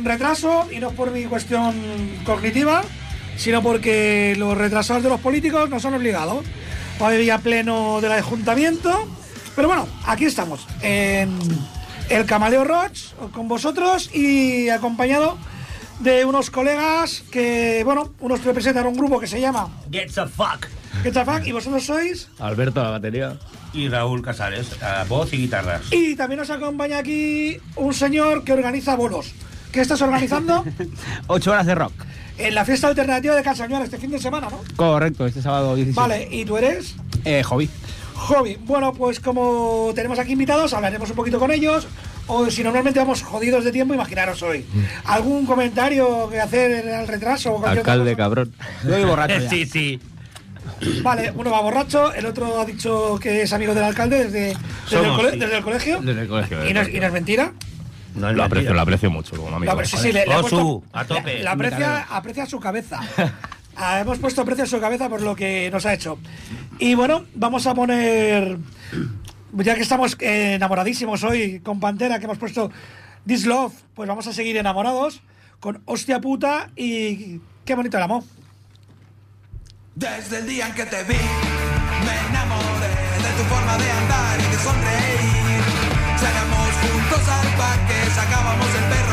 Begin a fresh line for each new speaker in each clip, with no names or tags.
con retraso y no es por mi cuestión cognitiva, sino porque los retrasados de los políticos no son obligados. Hoy día pleno del ayuntamiento. Pero bueno, aquí estamos, en el Camaleo Roach, con vosotros y acompañado de unos colegas que, bueno, unos representan un grupo que se llama
Get the fuck.
Get the Fuck y vosotros sois.
Alberto, la batería.
Y Raúl Casares, a voz y guitarras.
Y también nos acompaña aquí un señor que organiza bolos. ¿Qué estás organizando?
Ocho horas de rock.
en la fiesta alternativa de Calzañuela este fin de semana, ¿no?
Correcto, este sábado 17.
Vale, ¿y tú eres?
Eh, hobby.
Hobby. Bueno, pues como tenemos aquí invitados, hablaremos un poquito con ellos. O si normalmente vamos jodidos de tiempo, imaginaros hoy. ¿Algún comentario que hacer al retraso? o cualquier otra
Alcalde, cabrón.
Yo voy borracho ya.
sí, sí.
Vale, uno va borracho, el otro ha dicho que es amigo del alcalde desde, desde, el,
Somos,
cole-
sí.
desde el colegio.
Desde el colegio.
Y no, es, y no es mentira.
No
Lo aprecio, lo aprecio mucho como amigo.
No, sí, sí, le, le he
Osu,
puesto-
a tope.
aprecia, aprecia su cabeza. Ah, Hemos puesto precio a su cabeza por lo que nos ha hecho. Y bueno, vamos a poner. Ya que estamos enamoradísimos hoy con Pantera, que hemos puesto This Love, pues vamos a seguir enamorados con Hostia Puta y Qué bonito el amor.
Desde el día en que te vi, me enamoré de tu forma de andar y de sonreír. Al parque, sacábamos el perro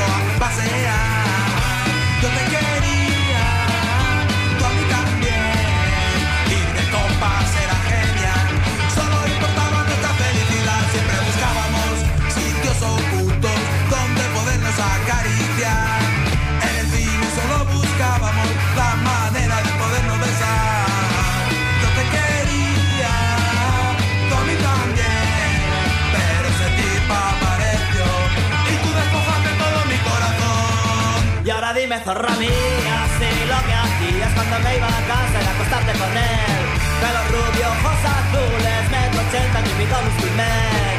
Dime, zorra mía, si lo que hacías cuando me iba a casa era acostarte con él. Pelo rubio, ojos azules, metro ochenta, típico musculmen.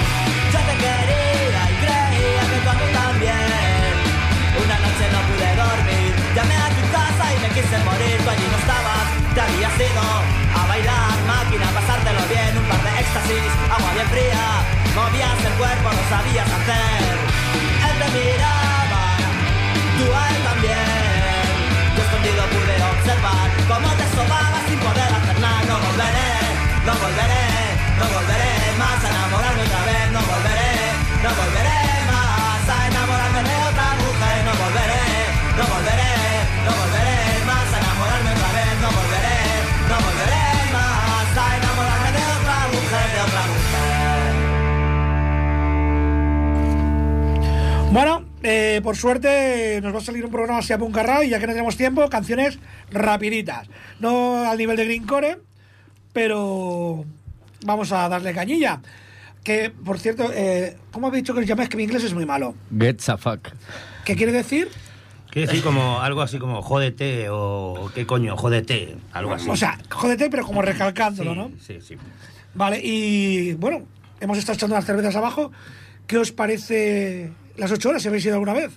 Yo te quería y creía que tú a mí también. Una noche no pude dormir, llamé a tu casa y me quise morir. Tú allí no estabas, te habías ido a bailar, máquina, a pasártelo bien, un par de éxtasis, agua bien fría. Movías el cuerpo, lo sabías hacer. Él te miraba, tú a él también. Volveré, no volveré más a enamorarme otra vez. No volveré, no volveré más a enamorarme de otra mujer. No volveré, no volveré, no volveré más a enamorarme otra vez. No volveré, no volveré más a enamorarme de otra mujer, de otra mujer.
Bueno, eh, por suerte nos va a salir un programa así a puncarra y ya que no tenemos tiempo, canciones rapiditas. No al nivel de Greencore, pero vamos a darle cañilla. Que, por cierto, eh, ¿cómo habéis dicho que os llamáis? Que mi inglés es muy malo.
Get the fuck.
¿Qué quiere decir?
Quiere decir como algo así como jódete o qué coño, jódete, algo así.
O sea, jódete, pero como recalcándolo,
sí,
¿no?
Sí, sí.
Vale, y bueno, hemos estado echando unas cervezas abajo. ¿Qué os parece las ocho horas si habéis ido alguna vez?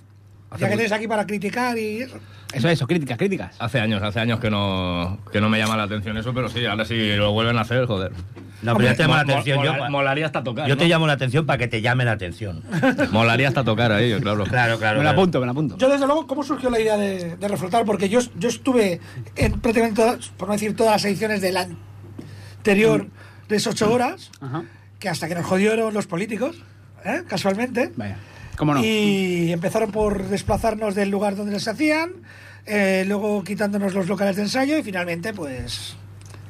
Hace
Ya que
muy-
tenéis aquí para criticar y eso.
Eso, eso, críticas, críticas.
Hace años, hace años que no, que no me llama la atención eso, pero sí, ahora sí lo vuelven a hacer, joder.
No, pero ya te llama la atención. yo,
mola- molaría hasta tocar.
yo te llamo la atención para que te llame la atención.
Molaría hasta tocar a ellos, claro.
Claro, claro.
me lo
claro.
apunto, me lo apunto.
Yo, desde luego, ¿cómo surgió la idea de, de reflotar? Porque yo, yo estuve en prácticamente todas, por no decir todas las ediciones del anterior de esas ocho horas,
Ajá.
que hasta que nos jodieron los políticos, ¿eh? casualmente.
Vaya. ¿Cómo no?
Y empezaron por desplazarnos del lugar donde les hacían, eh, luego quitándonos los locales de ensayo y finalmente, pues,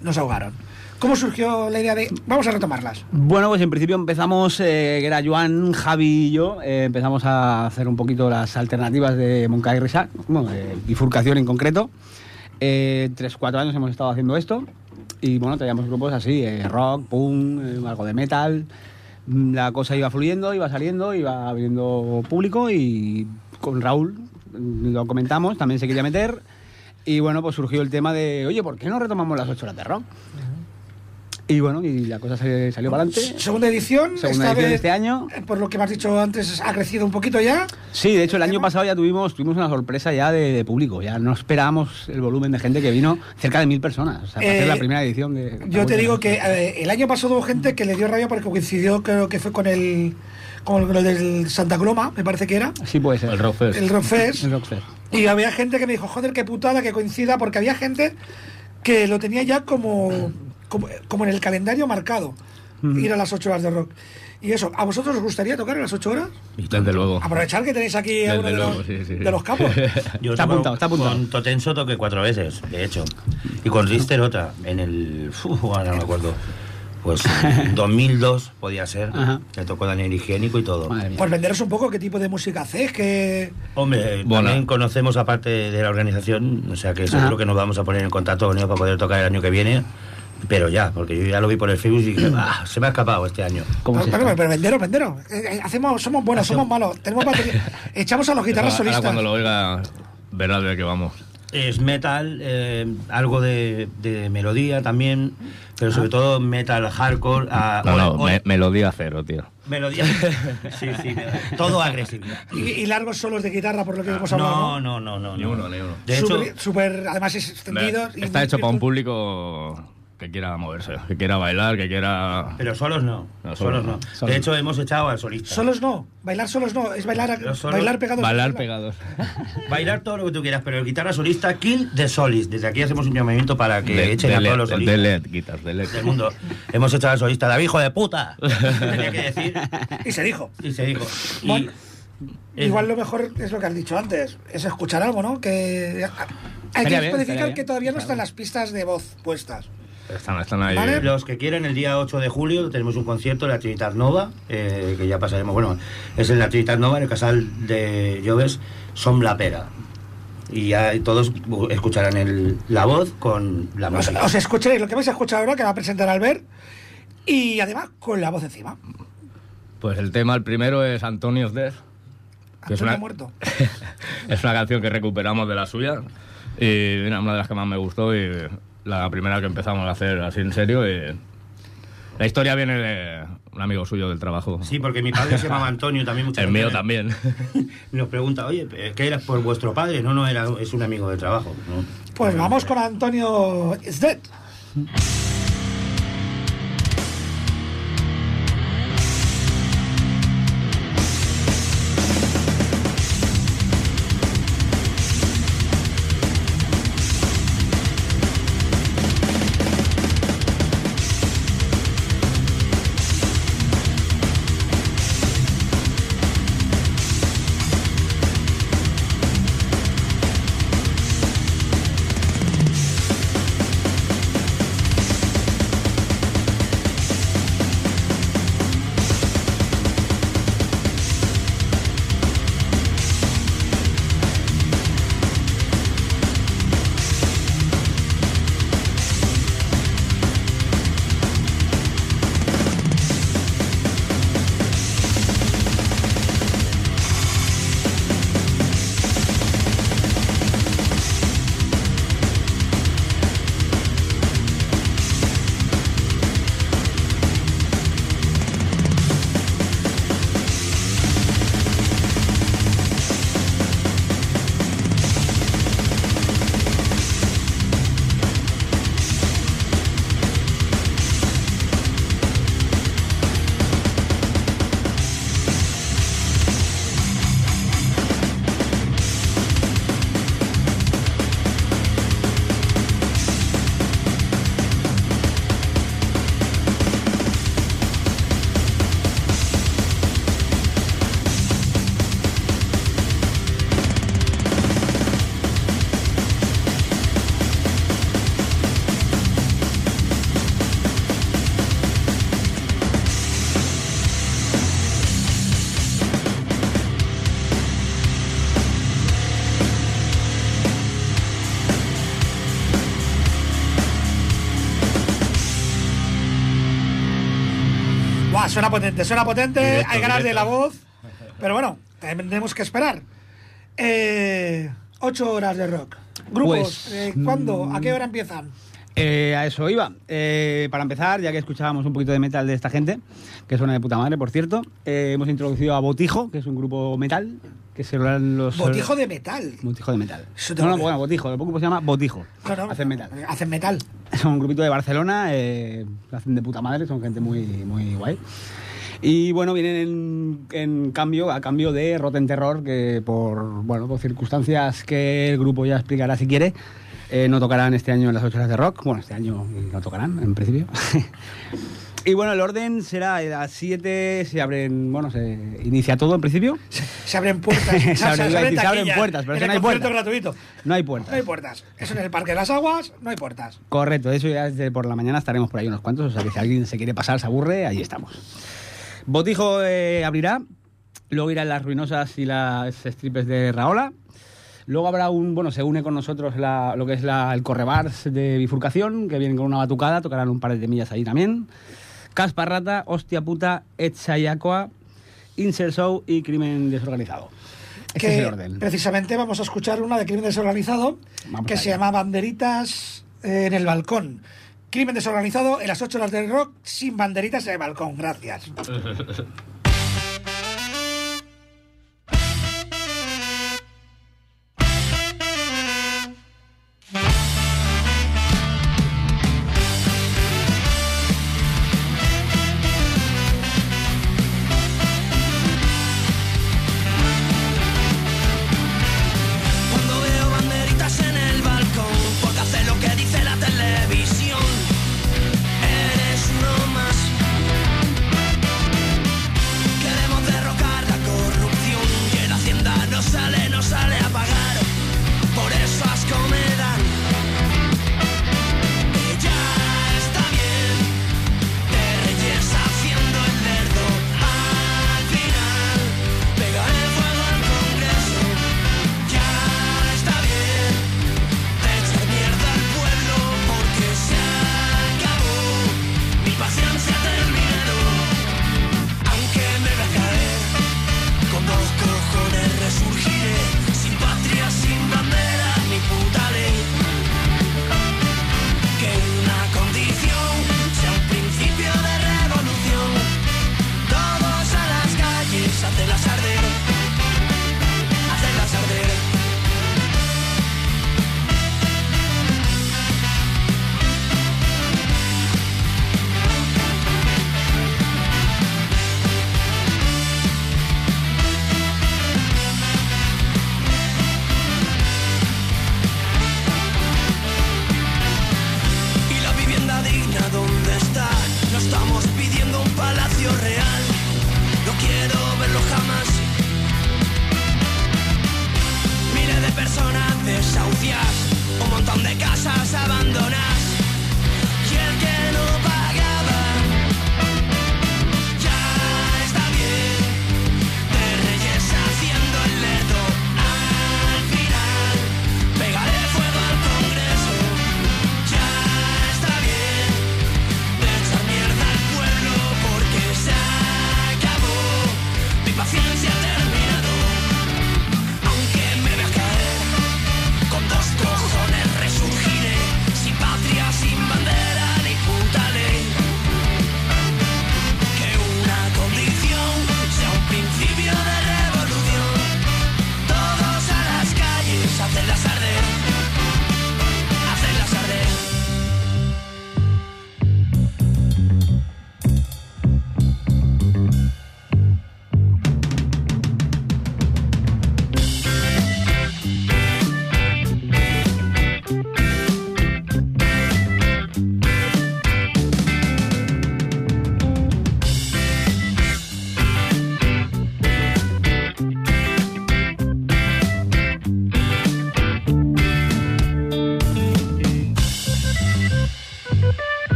nos ahogaron. ¿Cómo surgió la idea de.? Vamos a retomarlas.
Bueno, pues en principio empezamos, eh, que era Joan, Javi y yo, eh, empezamos a hacer un poquito las alternativas de Moncada y Risa, bueno, de bifurcación en concreto. Eh, tres, cuatro años hemos estado haciendo esto y bueno, teníamos grupos así, eh, rock, punk, eh, algo de metal. La cosa iba fluyendo, iba saliendo, iba viendo público y con Raúl lo comentamos, también se quería meter. Y bueno, pues surgió el tema de, oye, ¿por qué no retomamos las ocho horas de rock? Y bueno, y la cosa se- salió para adelante.
Segunda edición.
Segunda
esta
edición de
vez,
este año.
eh, Por lo que me has dicho antes, ha crecido un poquito ya.
Sí, de hecho el año pasado ya tuvimos, tuvimos una sorpresa ya de, de público. Ya no esperábamos el volumen de gente que vino, cerca de mil personas. O sea, para
Eh,
hacer la primera edición de...
Yo te digo que eh, el año pasado hubo gente que le dio rabia porque coincidió, creo que fue con el. con lo del Santa Coloma, me parece que era.
Sí puede ser.
El Rockfest.
El Rockfest.
El Rockfest.
Y había gente que me dijo, joder, qué putada que coincida, porque había gente que lo tenía ya como, como, como en el calendario marcado, ir a las 8 horas de rock. Y eso, ¿a vosotros os gustaría tocar a las 8 horas?
Desde luego.
Aprovechar que tenéis aquí a
Desde
uno de,
luego,
los,
sí, sí.
de los capos.
Yo
Está apuntado, está apuntado.
Con Totenso toqué cuatro veces, de hecho. Y con Rister otra, en el... uf, ahora no me acuerdo. Pues en 2002 podía ser.
Ajá.
Que tocó Daniel Higiénico y todo.
Pues venderos un poco qué tipo de música hacéis, que...
Hombre,
Bueno.
también conocemos aparte de la organización, o sea que seguro
Ajá.
que nos vamos a poner en contacto con ellos para poder tocar el año que viene. Pero ya, porque yo ya lo vi por el Facebook y dije, ah, se me ha escapado este año.
¿Cómo
Pero,
se
pero, pero venderos, venderos. Eh, eh, hacemos, somos buenos, somos malos. Tenemos batería. Echamos a los guitarras
Ahora- ahora
solistas.
cuando lo oiga, verás de qué vamos.
Es metal, eh, algo de, de melodía también, pero sobre todo metal hardcore. ah,
No,
o-
no,
o-
me- melodía cero, tío.
melodía. sí, sí, todo agresividad.
Y, y largos solos de guitarra, por lo que hemos hablado.
No, no, no, no.
Ni
no.
uno, ni uno.
De hecho,
además es extendido.
Está hecho para un público que quiera moverse, que quiera bailar, que quiera...
pero solos no.
No,
solos
solos
no. De hecho, hemos echado al solista.
Solos no, bailar solos no, es bailar,
solos-
bailar pegados.
Bailar pegados.
Bailar todo lo que tú quieras, pero el guitarra solista, kill the solis. Desde aquí hacemos un llamamiento para que
De,
echen
de
a todos los
de
solistas
LED, guitas, de LED.
del mundo. Hemos echado al solista, David, hijo de puta. Tenía que decir.
Y se dijo.
Y se dijo. Y,
Bueno,
es-
Igual lo mejor es lo que has dicho antes, es escuchar algo, ¿no? Que hay que especificar que todavía no están las pistas de voz puestas.
Están, están ahí.
Vale.
Los que quieren, el día 8 de julio tenemos un concierto en la Trinitat Nova, eh, que ya pasaremos. Bueno, es en la Trinitat Nova, en el casal de Lloves, Som la Pera. Y ya todos escucharán el- la voz con la
Os,
música.
os escucharéis lo que vais a escuchar ahora, que va a presentar Albert, y además con la voz encima.
Pues el tema, el primero es Antonio's Death. Que es
Antonio
una,
muerto.
es una canción que recuperamos de la suya. Y mira, una de las que más me gustó y la primera que empezamos a hacer así en serio. Y la historia viene de un amigo suyo del trabajo.
Sí, porque mi padre se llamaba Antonio también. muchas
El mío
veces
también.
Nos pregunta, oye, ¿qué eras por vuestro padre? No, no, era, es un amigo de trabajo. ¿no?
Pues vamos con Antonio Is suena potente, suena potente,
Directo,
hay ganas de la voz, pero bueno, tenemos que esperar. Eh, ocho horas de rock. Grupos,
Pues,
eh, ¿cuándo? ¿A qué hora empiezan?
Eh, a eso iba. Eh, para empezar, ya que escuchábamos un poquito de metal de esta gente, que suena de puta madre, por cierto, eh, hemos introducido a Botijo, que es un grupo metal, que se los...
Botijo de metal.
Botijo de metal. No, no, bueno, Botijo, el grupo se llama Botijo.
Claro,
Hacen metal.
Hacen metal.
Son un grupito de Barcelona, lo hacen de puta madre, son gente muy, muy guay. Y bueno, vienen en, en cambio, a cambio de Rotten Terror, que por, bueno, por circunstancias que el grupo ya explicará si quiere, eh, no tocarán este año en las 8 horas de rock. Bueno, este año no tocarán, en principio. y bueno, el orden será a las 7, se abren, bueno, se inicia todo en principio.
Se abren puertas.
Se abren- se
taquillas.
puertas, pero
en
eso
el
no hay puertas.
gratuito.
No hay puertas.
No hay puertas. Eso en el Parque de las Aguas, no hay puertas.
Correcto, eso ya desde por la mañana estaremos por ahí unos cuantos, o sea que si alguien se quiere pasar, se aburre, ahí estamos. Botijo eh, abrirá, luego irán las ruinosas y las strippers de Raola. Luego habrá un, bueno, se une con nosotros la- lo que es la- el correbars de bifurcación, que vienen con una batucada, tocarán un par de temillas ahí también. Casparrata, Hostia Puta, Etchayacoa, Insert Show y Crimen Desorganizado. Este
que
es el orden.
precisamente vamos a escuchar una de crimen desorganizado
Vamos
que
allá.
se llama Banderitas eh, en el balcón. Crimen desorganizado en las 8 horas del rock sin banderitas en el balcón. Gracias.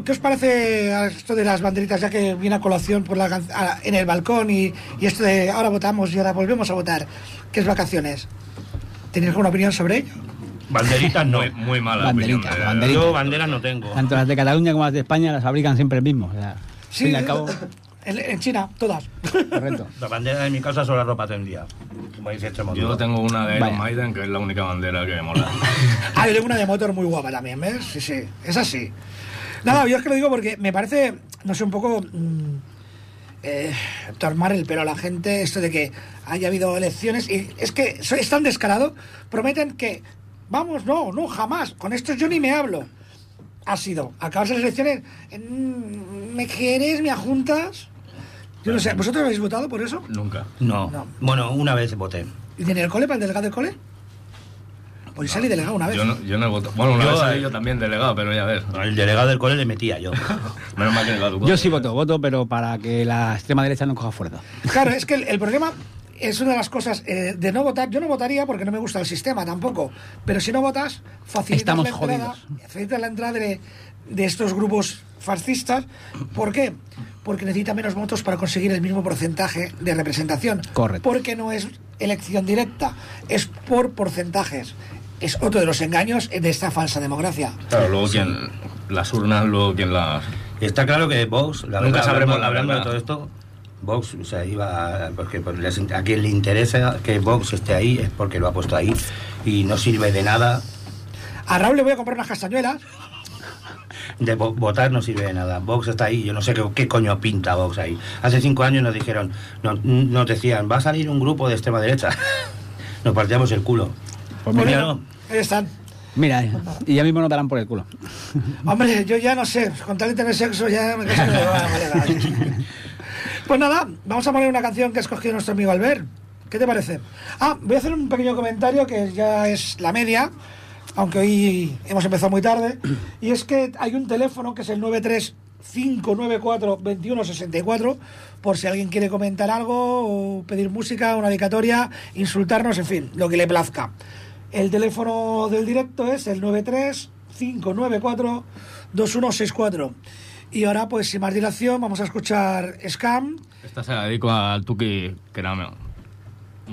Bueno, ¿qué os parece a esto de las banderitas, ya que viene a colación por la, en el balcón y, y esto de ahora votamos y ahora volvemos a votar? ¿Qué es vacaciones? ¿Tenéis alguna opinión sobre ello?
Banderitas no.
Muy, muy mala
Banderitas,
opinión de-
banderitas.
Yo banderas no tengo.
Tanto las de Cataluña como las de España las fabrican siempre el mismo. O sea,
Sí,
fin y al cabo,
en, en China, todas.
correcto.
La bandera de mi casa son la ropa tendría. Como dice Extremadura.
Yo tengo una de Iron. Maiden, que es la única bandera que me mola.
Ah, yo tengo una de motor muy guapa también, ¿ves? Sí, sí, es así. Nada, yo es que lo digo porque me parece, no sé, un poco mm, eh, tomar el pelo a la gente esto de que haya habido elecciones y es que es tan descarado, prometen que, vamos, no, no, jamás, con estos yo ni me hablo. Ha sido, acabarse las elecciones, mm, ¿me quieres, me ajuntas? Yo no sé, ¿vosotros habéis votado por eso?
Nunca.
No.
No.
Bueno, una vez voté.
¿Y en el cole, para el delegado del cole? Pues salí delegado una vez.
Yo no, yo no he votado. Bueno, una
Yo,
vez salí yo también delegado, pero ya ves.
El delegado del cole le metía yo.
Menos mal que no
Yo sí voto, voto, pero para que la extrema derecha no coja fuerza.
Claro, es que el, el problema es una de las cosas eh, de no votar. Yo no votaría porque no me gusta el sistema tampoco. Pero si no votas, facilitas
Estamos
la entrada,
jodidos.
facilitas la entrada de, de estos grupos fascistas. ¿Por qué? Porque necesita menos votos para conseguir el mismo porcentaje de representación.
Correcto.
Porque no es elección directa, es por porcentajes. Es otro de los engaños de esta falsa democracia.
Claro, luego quien. Las urnas, luego quien las.
Y está claro que Vox, la
Nunca
verdad,
sabremos
hablando,
la
hablando de todo esto, Vox, o sea, iba a- porque pues, a quien le interesa que Vox esté ahí es porque lo ha puesto ahí y no sirve de nada,
A Raúl le voy a comprar unas castañuelas.
de vo- votar no sirve de nada. Vox está ahí, yo no sé qué, qué coño pinta Vox ahí. Hace cinco años nos dijeron, no- nos decían, va a salir un grupo de extrema derecha. Nos partíamos el culo.
Pues
Pues
mira,
mira, no.
Ahí están.
Mira, eh, y ya mismo no darán por el culo.
Hombre, yo ya no sé, con tal de tener sexo ya me caso. Pues nada, vamos a poner una canción que ha escogido nuestro amigo Albert. ¿Qué te parece? Ah, voy a hacer un pequeño comentario que ya es la media, aunque hoy hemos empezado muy tarde, y es que hay un teléfono que es el 935942164 por si alguien quiere comentar algo o pedir música, una dedicatoria, insultarnos, en fin, lo que le plazca. El teléfono del directo es el 935942164. Y ahora, pues sin más dilación, vamos a escuchar Scam.
Esta se la dedico al Tuki, que era.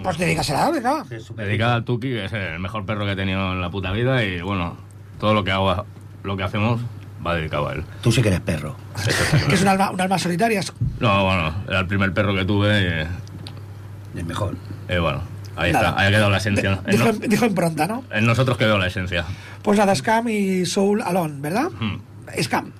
Pues dedícasela, venga.
Sí,
Dedicada al Tuki, que es el mejor perro que he tenido en la puta vida. Y bueno, todo lo que hago, lo que hacemos, va dedicado a él.
Tú sí que eres perro.
Que es un alma, un alma solitaria.
No, bueno, era el primer perro que tuve. Y,
El mejor.
y bueno, ahí
Nada.
está, ahí ha quedado la esencia. En,
Dijo,
no-
dijo impronta, ¿no?
en nosotros quedó la esencia.
Pues nada, Scam y Soul Alone, ¿verdad?
Hmm.
Scam.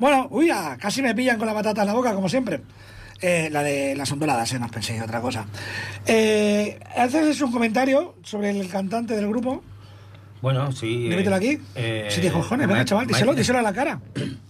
Bueno, uy, ah, casi me pillan con la patata en la boca, como siempre. Eh, la de las onduladas, eh, no penséis otra cosa. Eh, haces un comentario sobre el cantante del grupo.
Bueno, sí. eh,
Dímetelo aquí.
eh,
si te cojones, venga,
Ma-
chaval, díselo, díselo a la cara.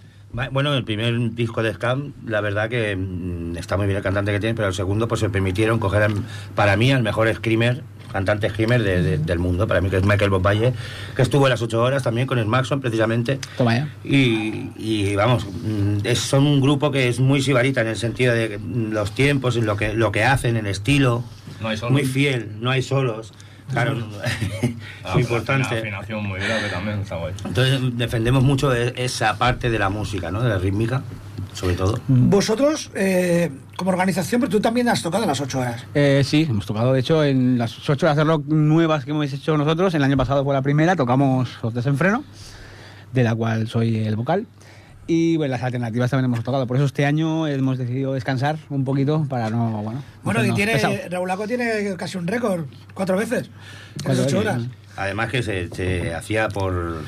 Bueno, el primer disco de Scam, la verdad que mm, está muy bien el cantante que tiene, pero el segundo pues se permitieron coger para mí al mejor screamer, cantante screamer de- de- del mundo, para mí que es Michael Bobaye, que estuvo en las ocho horas también con el Maxon precisamente.
Toma ya.
Y, y, vamos, mm, es- son un grupo que es muy sibarita en el sentido de los tiempos, en lo que, lo que hacen, el estilo,
No hay solos.
muy fiel, no hay solos. Claro, es importante.
Una afinación muy grave también, está guay.
Entonces defendemos mucho e- esa parte de la música, ¿no? De la rítmica, sobre todo.
Vosotros, eh, como organización, pero tú también has tocado las ocho horas.
Eh, sí, hemos tocado, de hecho, en las ocho horas de rock nuevas que hemos hecho nosotros, el año pasado fue la primera, tocamos Los Desenfreno, de la cual soy el vocal. Y bueno, las alternativas también hemos tocado. Por eso este año hemos decidido descansar un poquito para no. Bueno,
Bueno, y tiene,
pesado.
Raúl tiene casi un récord, cuatro veces, en ocho horas.
Además que se, se hacía por,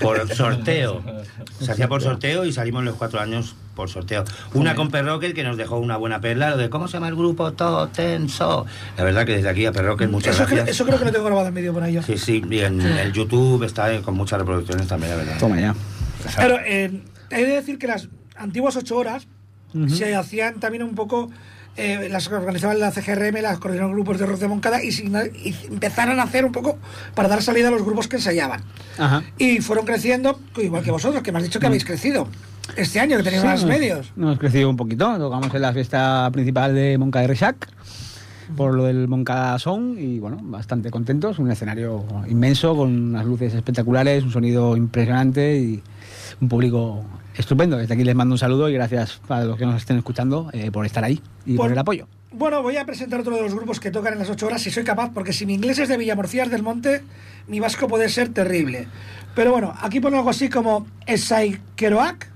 por sorteo. Se hacía por sorteo y salimos los cuatro años por sorteo. Una con Perroquet que nos dejó una buena perla, lo de cómo se llama el grupo Todo Tenso. La verdad que desde aquí a Perroquet muchas
Eso, creo-
gracias.
eso creo que lo tengo grabado en vídeo por ahí yo.
Sí, sí, y en el YouTube está eh, con muchas reproducciones también, la verdad.
Toma ya.
Pero eh, he de decir que las antiguas ocho horas se hacían también un poco. Eh, las organizaban la CGRM, las coordinaron grupos de rock de Moncada y, y empezaron a hacer un poco para dar salida a los grupos que ensayaban.
Ajá.
Y fueron creciendo, igual que vosotros, que me has dicho que habéis crecido este año, que tenéis más
hemos-
medios.
Hemos crecido un poquito. Tocamos en la fiesta principal de Monca de Resac, por lo del Monca Song, y bueno, bastante contentos. Un escenario inmenso, con unas luces espectaculares, un sonido impresionante y un público estupendo. Desde aquí les mando un saludo y gracias a los que nos estén escuchando eh, por estar ahí y por,
Por-
el apoyo.
Bueno, voy a presentar otro de los grupos que tocan en las ocho horas, si soy capaz, porque si mi inglés es de Villamorcías del Monte, mi vasco puede ser terrible. Pero bueno, aquí pone algo así como Esai Keroak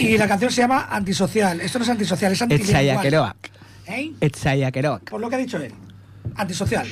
y la canción se llama Antisocial. Esto no es antisocial, es antilingual.
Etzayakeroak.
¿Eh? Por lo que ha dicho él. Antisocial.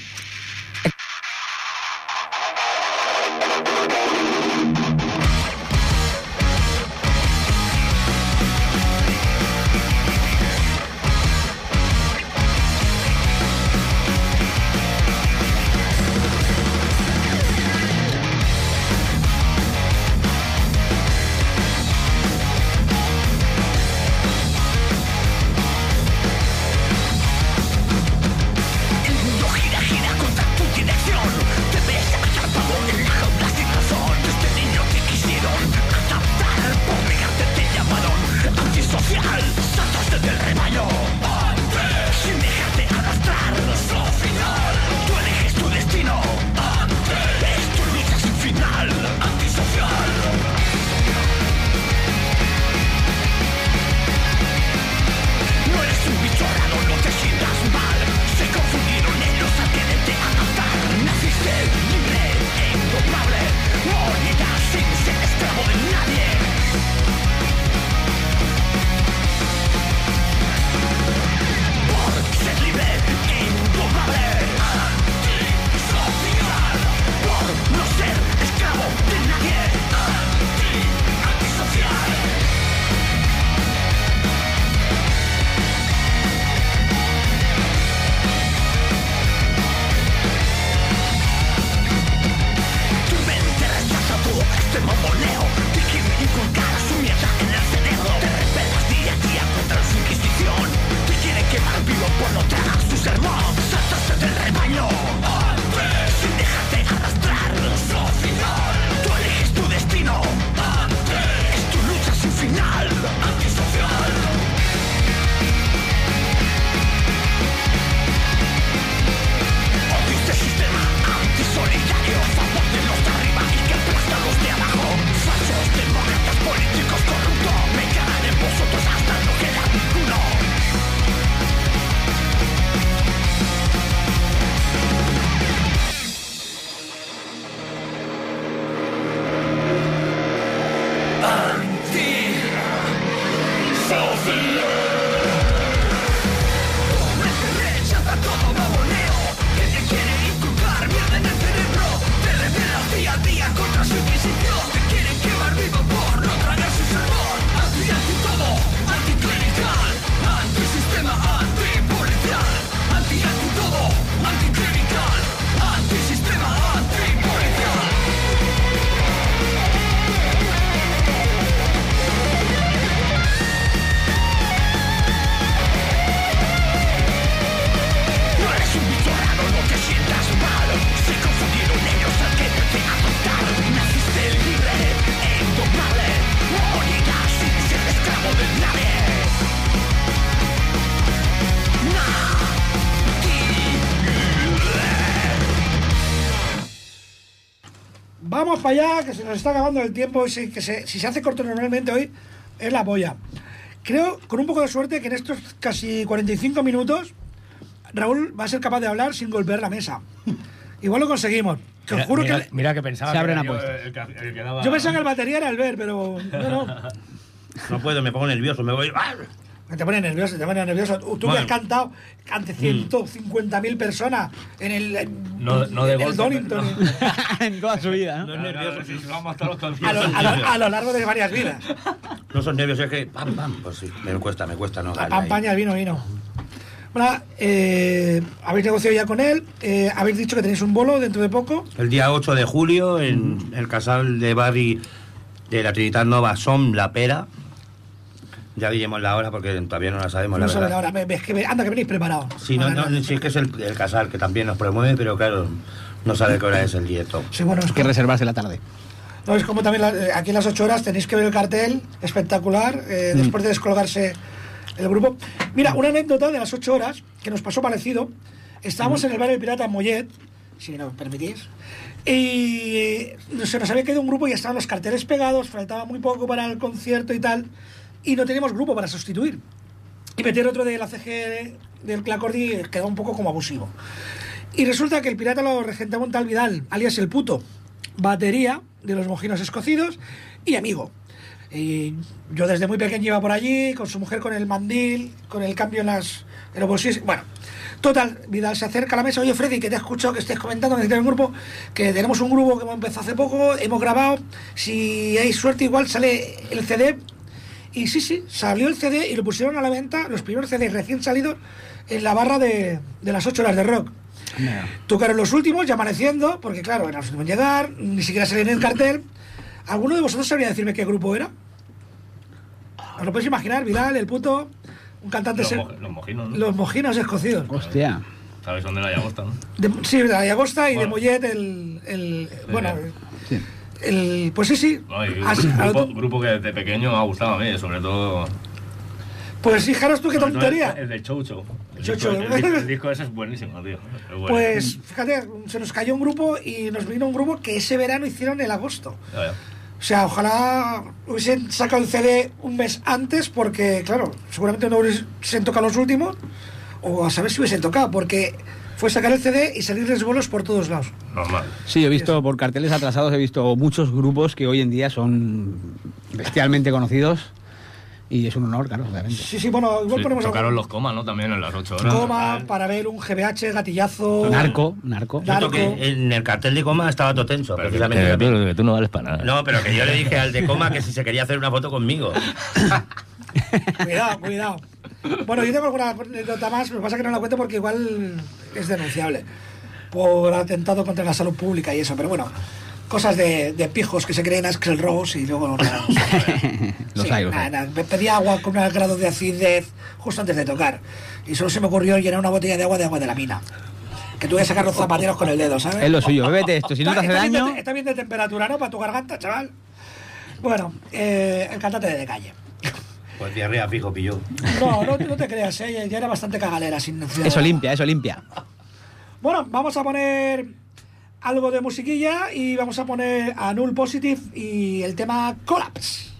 Vamos para allá, que se nos está acabando el tiempo. y si- que se- si se hace corto normalmente hoy, es la polla. Creo, con un poco de suerte, que en estos casi 45 minutos, Raúl va a ser capaz de hablar sin golpear la mesa. Igual lo conseguimos. Que os
Mira,
juro
mira,
que.
mira que pensaba
Se
que
abren
yo
apuestas.
el el daba-
Yo pensaba que el batería era el ver, pero. No, no.
No puedo, me pongo nervioso, me voy.
Te pone nervioso, te pone nervioso. Tú que has cantado ante 150.000 personas en el.
No- no de
en el Donington.
en toda su vida, ¿no?
No es nervioso,
si vamos hasta los
A lo, a lo- a lo largo de varias vidas.
No son nervios, es que. Pam, pam. Pues sí, me cuesta, me cuesta, no.
Campaña, el vino, vino. Bueno, eh, habéis negociado ya con él, eh, habéis dicho que tenéis un bolo dentro de poco.
El día 8 de julio, en el casal de Barri de la Trinitat Nova, Som La Pera. Ya diremos la hora porque todavía no la sabemos,
No
la
ahora, me- me- es que me- anda que venís preparados.
Sí, no, no, sí, es que es el, el casal que también nos promueve, pero claro, no sabe qué hora es el directo.
Sí, bueno, es,
Hay que
como,
reservarse la tarde.
no, es como también la- eh, aquí en las 8 horas tenéis que ver el cartel espectacular eh, después de descolgarse el grupo. Mira, una anécdota de las 8 horas que nos pasó parecido. Estábamos en el bar El Pirata Mollet, si lo permitís, y se nos había quedado un grupo y estaban los carteles pegados, faltaba muy poco para el concierto y tal, y no teníamos grupo para sustituir. Y meter otro de la CG del Clacordi quedaba un poco como abusivo. Y resulta que el pirata lo regentaba un Vidal, alias el puto, batería de los mojinos escocidos y amigo. Y yo desde muy pequeño iba por allí, con su mujer con el mandil, con el cambio en las en los bolsillos. Bueno, total, Vidal se acerca a la mesa, oye Freddy, que te he escuchado que estés comentando que un grupo, que tenemos un grupo que hemos empezado hace poco, hemos grabado, si hay suerte igual sale el CD. Y sí, sí, salió el CD y lo pusieron a la venta, los primeros CDs recién salidos, en la barra de, de las 8 horas de rock. Tocaron los últimos, ya amaneciendo, porque claro, eran los últimos en llegar, ni siquiera salían en el cartel. ¿Alguno de vosotros sabría decirme qué grupo era? ¿Os lo podéis imaginar? Vidal, el puto, un cantante...
Los,
ser-
mo- los mojinos, ¿no?
los mojinos escocidos.
Hostia.
¿Sabes dónde la llagosta, no?
De- sí, de Ayagosta y de. Mollet, el... el- bueno,
Sí.
El, pues sí, sí.
No, y
Has-
un
a lo
grupo, que desde pequeño me ha gustado a mí, sobre todo.
pues fijaros tú qué tontería.
El, el de Chocho. El, disco- el disco- el disco ese es buenísimo, tío. Es bueno.
Pues fíjate, se nos cayó un grupo y nos vino un grupo que ese verano hicieron el agosto. O sea, ojalá hubiesen sacado el CD un mes antes porque, claro, seguramente no hubiesen tocado los últimos o a saber si hubiesen tocado porque fue sacar el CD y salirles bolos por todos lados.
Normal.
Sí, he visto por carteles atrasados, he visto muchos grupos que hoy en día son bestialmente conocidos y es un honor, claro, obviamente.
Sí, sí, bueno, igual
Sí,
ponemos
tocaron
algún-
los comas, ¿no? También en las 8 horas.
Coma, para ver un GBH, gatillazo.
Narco, narco.
Yo
Narco.
toqué en el cartel de coma estaba todo tenso,
Pero que,
precisamente.
que tú, que tú no vales para nada.
No, pero que yo le dije al de coma que si se quería hacer una foto conmigo.
Cuidado, cuidado. Bueno, yo tengo alguna anécdota más, lo que pasa que no la cuento porque igual es denunciable por atentado contra la salud pública y eso, pero bueno, cosas de, de pijos que se creen Axel Rose y luego...
Los
Sí,
hay, los
nada,
hay.
nada, me pedí agua con un grado de acidez justo antes de tocar y solo se me ocurrió llenar una botella de agua de agua de la mina. Que tuve que sacar los zapateros con el dedo, ¿sabes?
Es lo suyo, bébete esto, si no te hace
Está bien de-
daño...
está bien de temperatura, ¿no? Para tu garganta, chaval. Bueno, eh, el cantante de calle.
Pues diarrea fijo pilló.
No, no, no te creas, ¿eh? ya era bastante cagalera sin necesidad.
Eso limpia, eso limpia.
Bueno, vamos a poner algo de musiquilla y vamos a poner a Null Positive y el tema Collapse.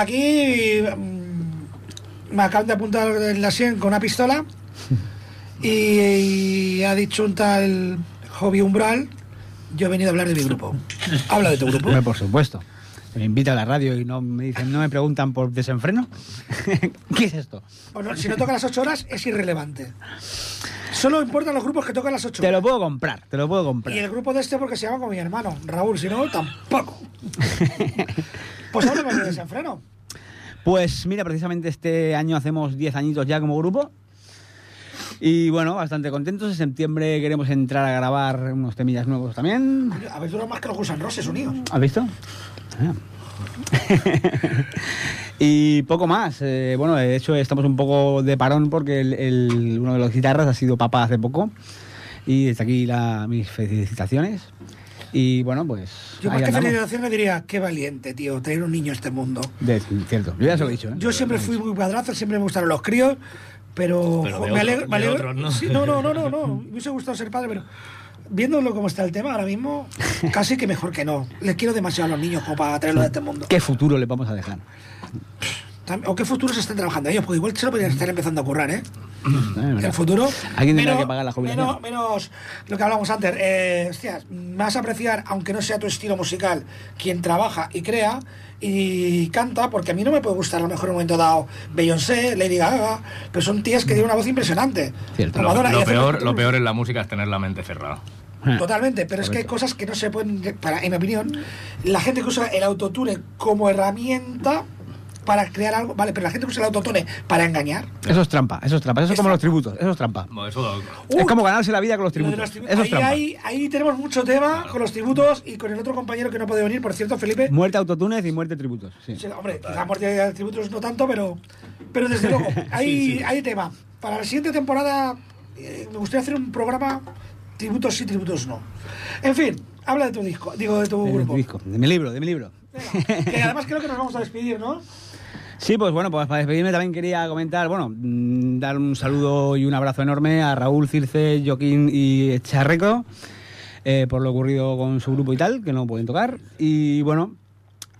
Aquí mm, me acaban de apuntar en la sien con una pistola y, y ha dicho un tal Hobby Umbral, yo he venido a hablar de mi grupo. Habla de tu grupo.
Hombre, por supuesto. Me invita a la radio y no me dicen, no me preguntan por desenfreno. ¿Qué es esto?
Bueno, si no toca las 8 horas es irrelevante. Solo importan los grupos que tocan las 8
Te lo
horas.
puedo comprar, te lo puedo
Y
comprar.
el grupo de este porque se llama como mi hermano, Raúl, si no, tampoco. Pues háblame de desenfreno.
Pues mira, precisamente este año hacemos 10 añitos ya como grupo. Y bueno, bastante contentos. En septiembre queremos entrar a grabar unos temillas nuevos también.
Habéis durado más que los Gusan Roses unidos.
¿Has visto? Ah. y poco más. Eh, bueno, de hecho estamos un poco de parón porque el- el- uno de los guitarras ha sido papá hace poco. Y desde aquí la, mis felicitaciones. Y bueno, pues...
Yo más que
andamos.
felicitación le diría, qué valiente, tío, traer un niño a este mundo.
De- cierto, yo ya se lo he dicho. ¿eh?
Yo siempre fui muy padrazo, siempre me gustaron los críos, pero, me
otro-
alegro. me alegro-
¿no?
Sí, no, no, no, no, no. Me hubiese gustado ser padre, pero viéndolo como está el tema ahora mismo, casi que mejor que no. Les quiero demasiado a los niños como para traerlos a este mundo.
¿Qué futuro le vamos a dejar?
¿O qué futuros están trabajando ellos? Porque igual se lo podrían estar empezando a currar, ¿eh?
Eh,
El futuro.
Alguien tendrá que pagar la jubilación.
Menos, menos lo que hablamos antes. Eh, hostias, vas a apreciar, aunque no sea tu estilo musical, quien trabaja y crea y canta, porque a mí no me puede gustar a lo mejor en un momento dado Beyoncé, Lady Gaga, pero son tías que tienen una voz impresionante.
Cierto.
Lo, peor, lo peor en la música es tener la mente cerrada.
Totalmente, pero es que hay cosas que no se pueden, para, en mi opinión, la gente que usa el autotune como herramienta para crear algo. Vale, pero la gente usa el autotune para engañar.
Eso es trampa, eso es trampa. Eso es como los tributos, eso es trampa.
Bueno, eso
Uy,
es como ganarse la vida con los
Lo de
tributos.
los tributos.
Eso es
ahí,
trampa.
ahí- ahí tenemos mucho tema con los tributos y con el otro compañero que no puede venir, por cierto, Felipe.
Muerte autotunes y muerte tributos. Sí.
Sí, hombre, quizá por de tributos no tanto, pero, pero desde luego, hay, hay tema. Para la siguiente temporada eh, me gustaría hacer un programa tributos sí, tributos no. En fin, habla de tu disco, digo, de tu
De mi
grupo.
disco, de mi libro, de mi libro.
Venga, que además creo que nos vamos a despedir, ¿no?
Sí, pues bueno, pues para despedirme también quería comentar, bueno, mm, dar un saludo y un abrazo enorme a Raúl, Circe, Joaquín y Charreco eh, por lo ocurrido con su grupo y tal, que no pueden tocar. Y bueno,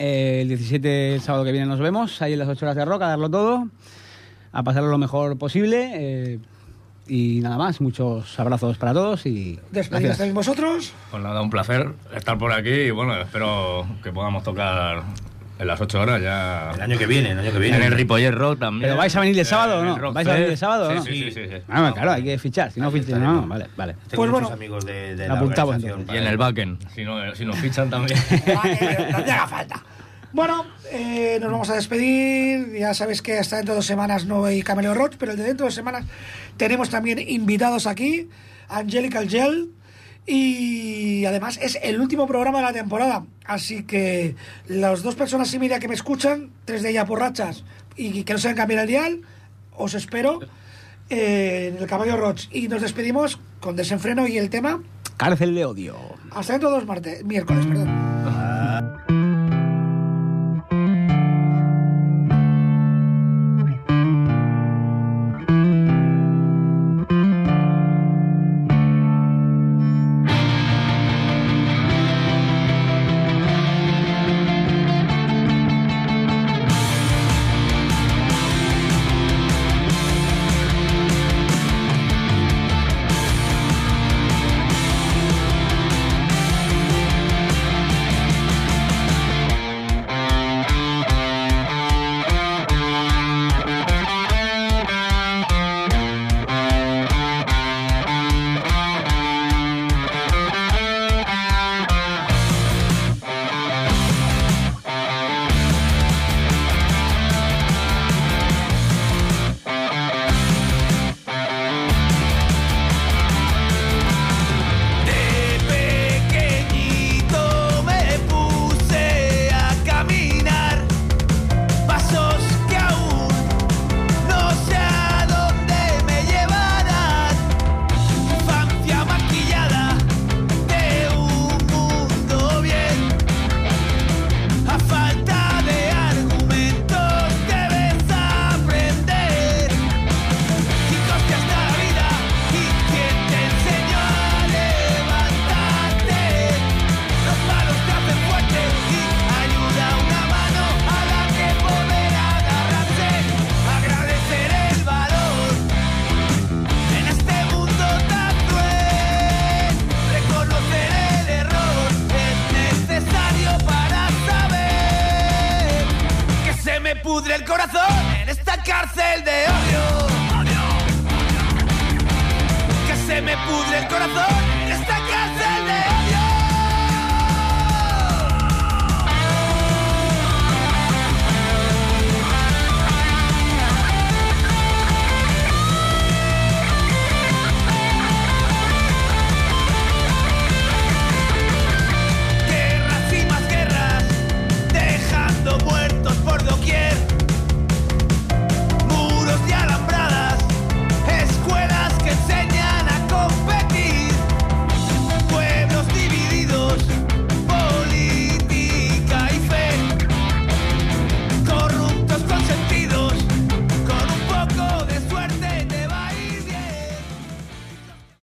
eh, el 17, el sábado que viene nos vemos, ahí en las 8 horas de rock, a darlo todo, a pasarlo lo mejor posible. eh, y nada más, muchos abrazos para todos y
Despedidos también vosotros.
Pues nada, un placer estar por aquí y bueno, espero que podamos tocar en las 8 horas ya.
El año que viene, el año que viene.
En el Ripollet Rock también.
¿Pero vais a venir el
Eh,
sábado o no? ¿Vais a venir el sábado o
sí,
no?
Sí, sí, sí. sí.
Ah, claro, hay que fichar, si no
estaremos.
no, vale, vale.
Tengo
Pues
muchos
bueno.
amigos de, de la
apuntamos.
Y en el backend, si, no, si nos fichan también.
Vale, no te haga falta. Bueno, eh, nos vamos a despedir. Ya sabes que hasta dentro de dos semanas no hay Cameleo Rock, pero el de dentro de dos semanas tenemos también invitados aquí, Angelical Gel. Y además es el último programa de la temporada. Así que las dos personas y media que me escuchan, tres de ellas borrachas y que no se cambiar el dial, os espero eh, en el Caballo Rock. Y nos despedimos con desenfreno y el tema.
Cárcel de odio.
Hasta dentro de dos martes, miércoles, perdón.